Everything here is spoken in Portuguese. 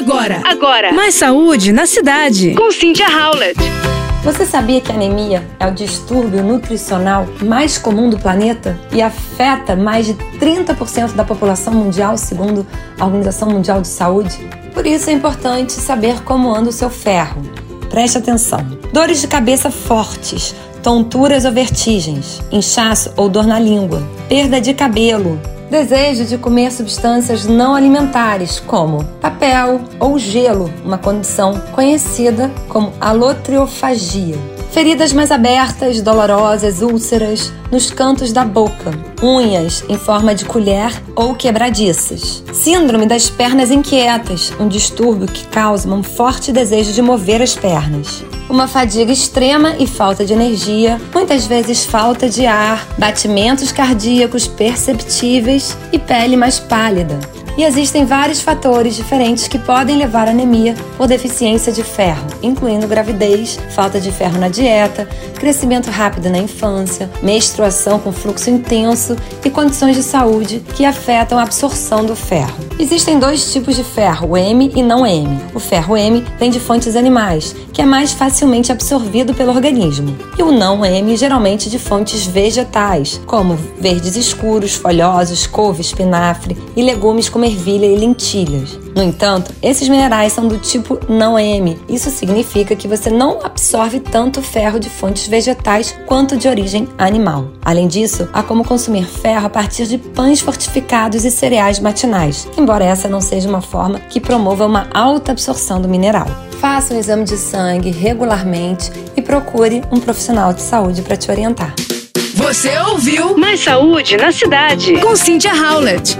Agora, agora. Mais saúde na cidade. Com Cynthia Howlett. Você sabia que a anemia é o distúrbio nutricional mais comum do planeta e afeta mais de 30% da população mundial, segundo a Organização Mundial de Saúde? Por isso é importante saber como anda o seu ferro. Preste atenção. Dores de cabeça fortes, tonturas ou vertigens, inchaço ou dor na língua, perda de cabelo, desejo de comer substâncias não alimentares, como papel ou gelo, uma condição conhecida como alotriofagia. Feridas mais abertas, dolorosas, úlceras nos cantos da boca, unhas em forma de colher ou quebradiças. Síndrome das pernas inquietas, um distúrbio que causa um forte desejo de mover as pernas uma fadiga extrema e falta de energia, muitas vezes falta de ar, batimentos cardíacos perceptíveis e pele mais pálida. E existem vários fatores diferentes que podem levar à anemia por deficiência de ferro, incluindo gravidez, falta de ferro na dieta, crescimento rápido na infância, menstruação com fluxo intenso e condições de saúde que afetam a absorção do ferro. Existem dois tipos de ferro, o M e não M. O ferro M vem de fontes animais, que é mais facilmente absorvido pelo organismo, e o não M geralmente de fontes vegetais, como verdes escuros, folhosos, couve, espinafre e legumes como ervilha e lentilhas. No entanto, esses minerais são do tipo não M. Isso significa que você não absorve tanto ferro de fontes vegetais quanto de origem animal. Além disso, há como consumir ferro a partir de pães fortificados e cereais matinais, embora essa não seja uma forma que promova uma alta absorção do mineral. Faça um exame de sangue regularmente e procure um profissional de saúde para te orientar. Você ouviu Mais saúde na cidade. com Cynthia Howlett.